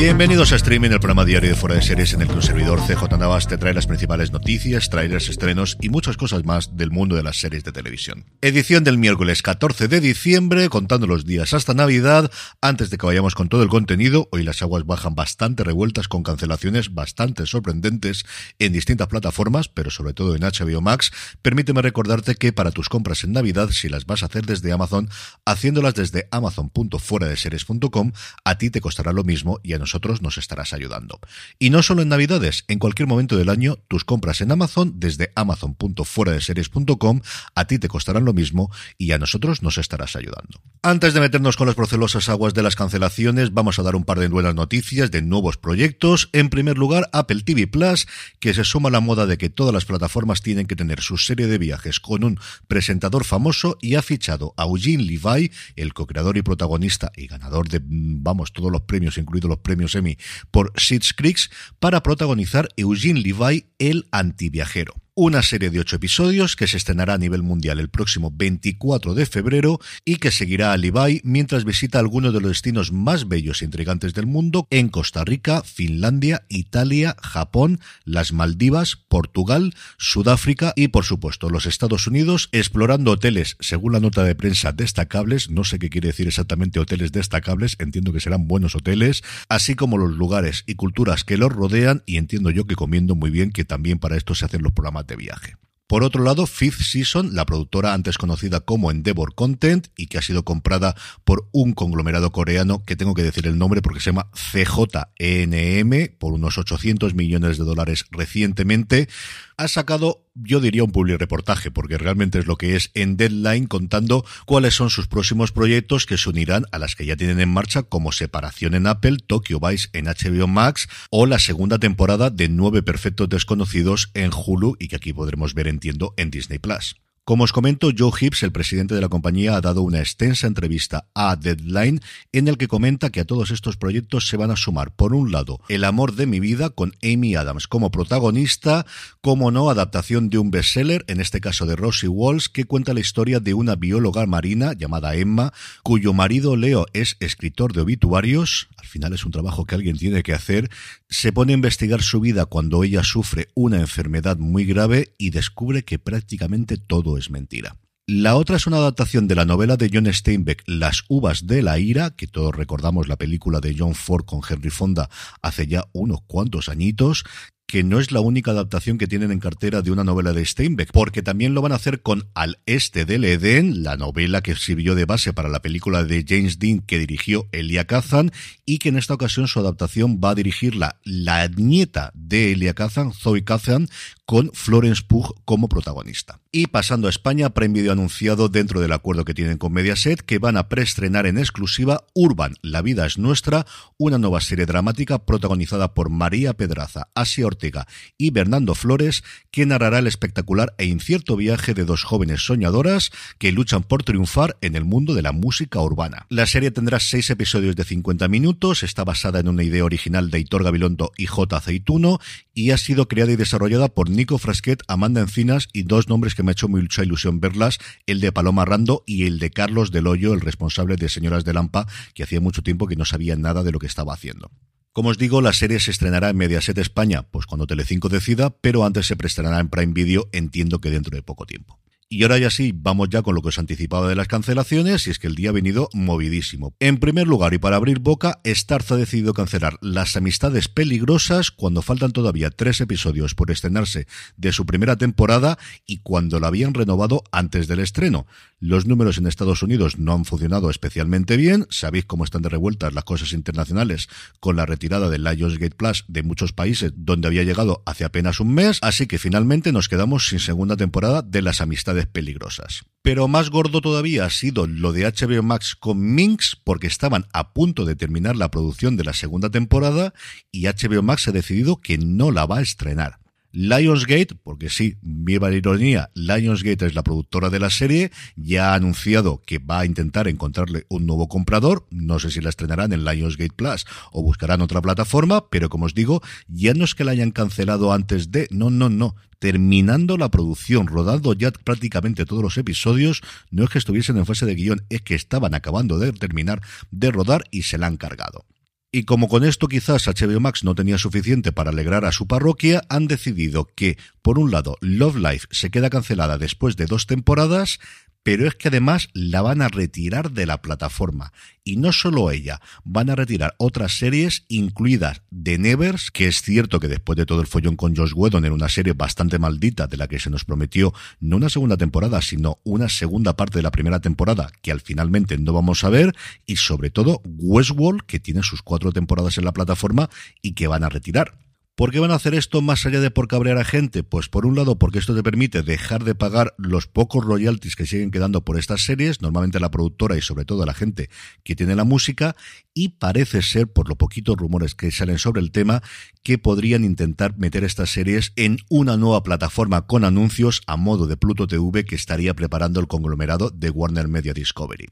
Bienvenidos a Streaming, el programa diario de Fuera de Series en el que un servidor CJ Navas te trae las principales noticias, trailers, estrenos y muchas cosas más del mundo de las series de televisión. Edición del miércoles 14 de diciembre, contando los días hasta Navidad. Antes de que vayamos con todo el contenido, hoy las aguas bajan bastante revueltas con cancelaciones bastante sorprendentes en distintas plataformas, pero sobre todo en HBO Max. Permíteme recordarte que para tus compras en Navidad, si las vas a hacer desde Amazon, haciéndolas desde amazon.fueradeseries.com, a ti te costará lo mismo y a nosotros nos estarás ayudando. Y no solo en Navidades, en cualquier momento del año, tus compras en Amazon desde amazon.fueradeseries.com a ti te costarán lo mismo y a nosotros nos estarás ayudando. Antes de meternos con las procelosas aguas de las cancelaciones, vamos a dar un par de buenas noticias de nuevos proyectos. En primer lugar, Apple TV Plus, que se suma a la moda de que todas las plataformas tienen que tener su serie de viajes con un presentador famoso y ha fichado a Eugene Levi, el co-creador y protagonista y ganador de, vamos, todos los premios, incluidos los premios Emmy por Schitt's Creek para protagonizar Eugene Levi, el antiviajero una serie de ocho episodios que se estrenará a nivel mundial el próximo 24 de febrero y que seguirá a Levi mientras visita algunos de los destinos más bellos e intrigantes del mundo en Costa Rica, Finlandia, Italia, Japón, las Maldivas, Portugal, Sudáfrica y por supuesto los Estados Unidos, explorando hoteles, según la nota de prensa, destacables, no sé qué quiere decir exactamente hoteles destacables, entiendo que serán buenos hoteles, así como los lugares y culturas que los rodean y entiendo yo que comiendo muy bien que también para esto se hacen los programas viaje. Por otro lado, Fifth Season, la productora antes conocida como Endeavor Content y que ha sido comprada por un conglomerado coreano que tengo que decir el nombre porque se llama CJNM por unos 800 millones de dólares recientemente, ha sacado, yo diría, un public reportaje, porque realmente es lo que es en Deadline, contando cuáles son sus próximos proyectos que se unirán a las que ya tienen en marcha, como Separación en Apple, Tokyo Vice en HBO Max o la segunda temporada de Nueve Perfectos Desconocidos en Hulu y que aquí podremos ver, entiendo, en Disney Plus. Como os comento, Joe Hibbs, el presidente de la compañía, ha dado una extensa entrevista a Deadline en el que comenta que a todos estos proyectos se van a sumar, por un lado, El amor de mi vida con Amy Adams como protagonista, como no, adaptación de un bestseller, en este caso de Rosie Walsh, que cuenta la historia de una bióloga marina llamada Emma, cuyo marido Leo es escritor de obituarios, al final es un trabajo que alguien tiene que hacer, se pone a investigar su vida cuando ella sufre una enfermedad muy grave y descubre que prácticamente todo es mentira. La otra es una adaptación de la novela de John Steinbeck, Las uvas de la ira, que todos recordamos la película de John Ford con Henry Fonda hace ya unos cuantos añitos, que no es la única adaptación que tienen en cartera de una novela de Steinbeck, porque también lo van a hacer con Al Este del Edén, la novela que sirvió de base para la película de James Dean que dirigió Elia Kazan, y que en esta ocasión su adaptación va a dirigirla la nieta de Elia Kazan, Zoe Kazan, con Florence Pugh como protagonista. Y pasando a España, ha anunciado dentro del acuerdo que tienen con Mediaset que van a preestrenar en exclusiva Urban, La vida es nuestra, una nueva serie dramática protagonizada por María Pedraza, Asia y Bernardo Flores, que narrará el espectacular e incierto viaje de dos jóvenes soñadoras que luchan por triunfar en el mundo de la música urbana. La serie tendrá seis episodios de 50 minutos, está basada en una idea original de Hitor Gabilondo y J. Aceituno y ha sido creada y desarrollada por Nico Frasquet, Amanda Encinas y dos nombres que me ha hecho mucha ilusión verlas, el de Paloma Rando y el de Carlos Del Hoyo, el responsable de Señoras de Lampa, que hacía mucho tiempo que no sabía nada de lo que estaba haciendo. Como os digo, la serie se estrenará en Mediaset España, pues cuando Telecinco decida, pero antes se preestrenará en Prime Video, entiendo que dentro de poco tiempo. Y ahora ya sí, vamos ya con lo que os anticipaba de las cancelaciones, y es que el día ha venido movidísimo. En primer lugar, y para abrir boca, Starz ha decidido cancelar Las Amistades Peligrosas cuando faltan todavía tres episodios por estrenarse de su primera temporada y cuando la habían renovado antes del estreno. Los números en Estados Unidos no han funcionado especialmente bien, sabéis cómo están de revueltas las cosas internacionales con la retirada del Lionsgate Plus de muchos países donde había llegado hace apenas un mes, así que finalmente nos quedamos sin segunda temporada de Las Amistades peligrosas. Pero más gordo todavía ha sido lo de HBO Max con Minx, porque estaban a punto de terminar la producción de la segunda temporada y HBO Max ha decidido que no la va a estrenar. Lionsgate, porque sí, viva la ironía, Lionsgate es la productora de la serie, ya ha anunciado que va a intentar encontrarle un nuevo comprador, no sé si la estrenarán en Lionsgate Plus o buscarán otra plataforma, pero como os digo, ya no es que la hayan cancelado antes de, no, no, no, terminando la producción, rodando ya prácticamente todos los episodios, no es que estuviesen en fase de guion, es que estaban acabando de terminar de rodar y se la han cargado. Y como con esto quizás HBO Max no tenía suficiente para alegrar a su parroquia, han decidido que, por un lado, Love Life se queda cancelada después de dos temporadas, pero es que además la van a retirar de la plataforma. Y no solo ella, van a retirar otras series, incluidas The Nevers, que es cierto que después de todo el follón con Josh Whedon era una serie bastante maldita de la que se nos prometió no una segunda temporada, sino una segunda parte de la primera temporada que al finalmente no vamos a ver, y sobre todo Westworld, que tiene sus cuatro temporadas en la plataforma y que van a retirar. ¿Por qué van a hacer esto más allá de por cabrear a gente? Pues por un lado porque esto te permite dejar de pagar los pocos royalties que siguen quedando por estas series, normalmente la productora y sobre todo la gente que tiene la música, y parece ser, por los poquitos rumores que salen sobre el tema, que podrían intentar meter estas series en una nueva plataforma con anuncios a modo de Pluto TV que estaría preparando el conglomerado de Warner Media Discovery.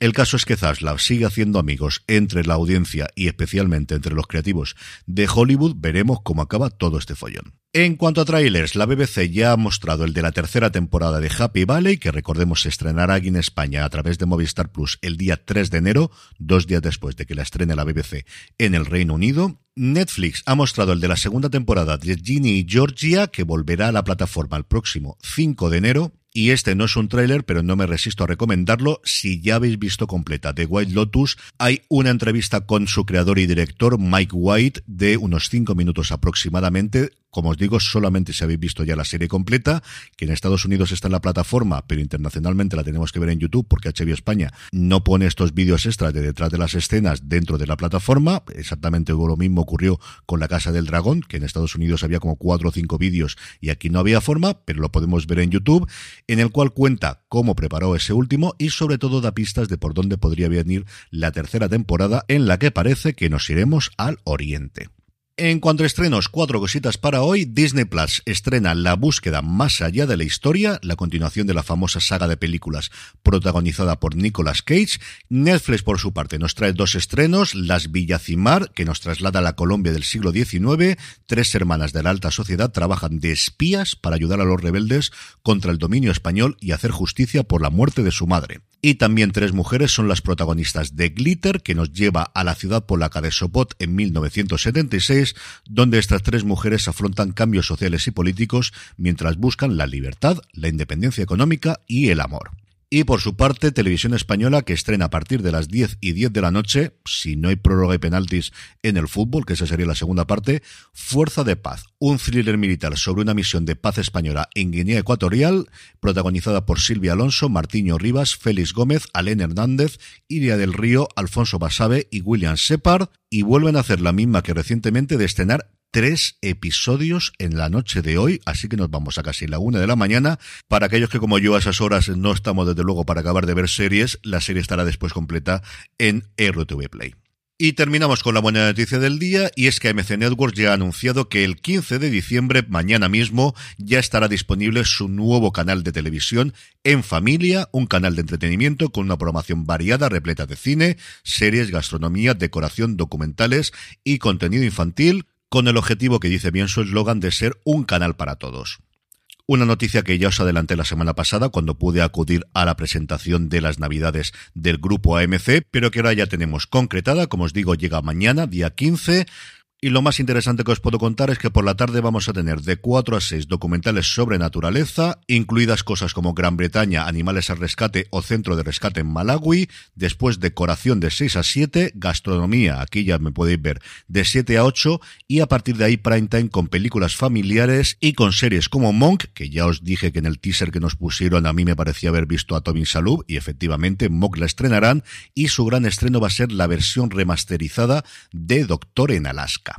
El caso es que Zaslav sigue haciendo amigos entre la audiencia y especialmente entre los creativos de Hollywood. Veremos cómo acaba todo este follón. En cuanto a trailers, la BBC ya ha mostrado el de la tercera temporada de Happy Valley, que recordemos se estrenará aquí en España a través de Movistar Plus el día 3 de enero, dos días después de que la estrene la BBC en el Reino Unido. Netflix ha mostrado el de la segunda temporada de Ginny y Georgia, que volverá a la plataforma el próximo 5 de enero. Y este no es un tráiler, pero no me resisto a recomendarlo. Si ya habéis visto completa The White Lotus, hay una entrevista con su creador y director, Mike White, de unos cinco minutos aproximadamente, como os digo, solamente si habéis visto ya la serie completa, que en Estados Unidos está en la plataforma, pero internacionalmente la tenemos que ver en YouTube porque HBO España no pone estos vídeos extras de detrás de las escenas dentro de la plataforma. Exactamente lo mismo ocurrió con La Casa del Dragón, que en Estados Unidos había como cuatro o cinco vídeos y aquí no había forma, pero lo podemos ver en YouTube, en el cual cuenta cómo preparó ese último y sobre todo da pistas de por dónde podría venir la tercera temporada en la que parece que nos iremos al oriente. En cuanto a estrenos, cuatro cositas para hoy. Disney Plus estrena La búsqueda más allá de la historia, la continuación de la famosa saga de películas protagonizada por Nicolas Cage. Netflix, por su parte, nos trae dos estrenos. Las Villacimar, que nos traslada a la Colombia del siglo XIX. Tres hermanas de la alta sociedad trabajan de espías para ayudar a los rebeldes contra el dominio español y hacer justicia por la muerte de su madre. Y también tres mujeres son las protagonistas de Glitter, que nos lleva a la ciudad polaca de Sopot en 1976, donde estas tres mujeres afrontan cambios sociales y políticos mientras buscan la libertad, la independencia económica y el amor. Y por su parte, Televisión Española, que estrena a partir de las 10 y 10 de la noche, si no hay prórroga y penaltis en el fútbol, que esa sería la segunda parte, Fuerza de Paz, un thriller militar sobre una misión de paz española en Guinea Ecuatorial, protagonizada por Silvia Alonso, Martiño Rivas, Félix Gómez, Alén Hernández, Iria del Río, Alfonso Basabe y William Shepard, y vuelven a hacer la misma que recientemente de estrenar tres episodios en la noche de hoy, así que nos vamos a casi la una de la mañana. Para aquellos que como yo a esas horas no estamos desde luego para acabar de ver series, la serie estará después completa en RTV Play. Y terminamos con la buena noticia del día, y es que AMC Networks ya ha anunciado que el 15 de diciembre, mañana mismo, ya estará disponible su nuevo canal de televisión En Familia, un canal de entretenimiento con una programación variada, repleta de cine, series, gastronomía, decoración, documentales y contenido infantil, con el objetivo que dice bien su eslogan de ser un canal para todos. Una noticia que ya os adelanté la semana pasada cuando pude acudir a la presentación de las navidades del grupo AMC, pero que ahora ya tenemos concretada, como os digo, llega mañana, día 15, Y lo más interesante que os puedo contar es que por la tarde vamos a tener de 4 a 6 documentales sobre naturaleza, incluidas cosas como Gran Bretaña, Animales al Rescate o Centro de Rescate en Malawi, después Decoración de 6 a 7, Gastronomía, aquí ya me podéis ver, de 7 a 8 y a partir de ahí prime time con películas familiares y con series como Monk, que ya os dije que en el teaser que nos pusieron a mí me parecía haber visto a Tommy Salub y efectivamente Monk la estrenarán y su gran estreno va a ser la versión remasterizada de Doctor en Alaska.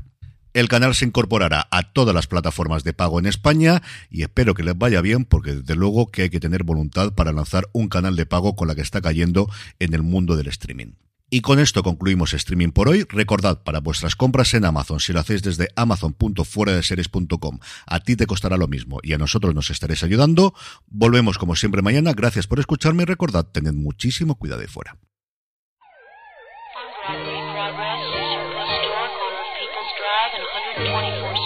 El canal se incorporará a todas las plataformas de pago en España y espero que les vaya bien porque desde luego que hay que tener voluntad para lanzar un canal de pago con la que está cayendo en el mundo del streaming. Y con esto concluimos streaming por hoy. Recordad, para vuestras compras en Amazon, si lo hacéis desde amazon.fueradeseries.com, a ti te costará lo mismo y a nosotros nos estaréis ayudando. Volvemos como siempre mañana. Gracias por escucharme y recordad, tened muchísimo cuidado de fuera. drag and 124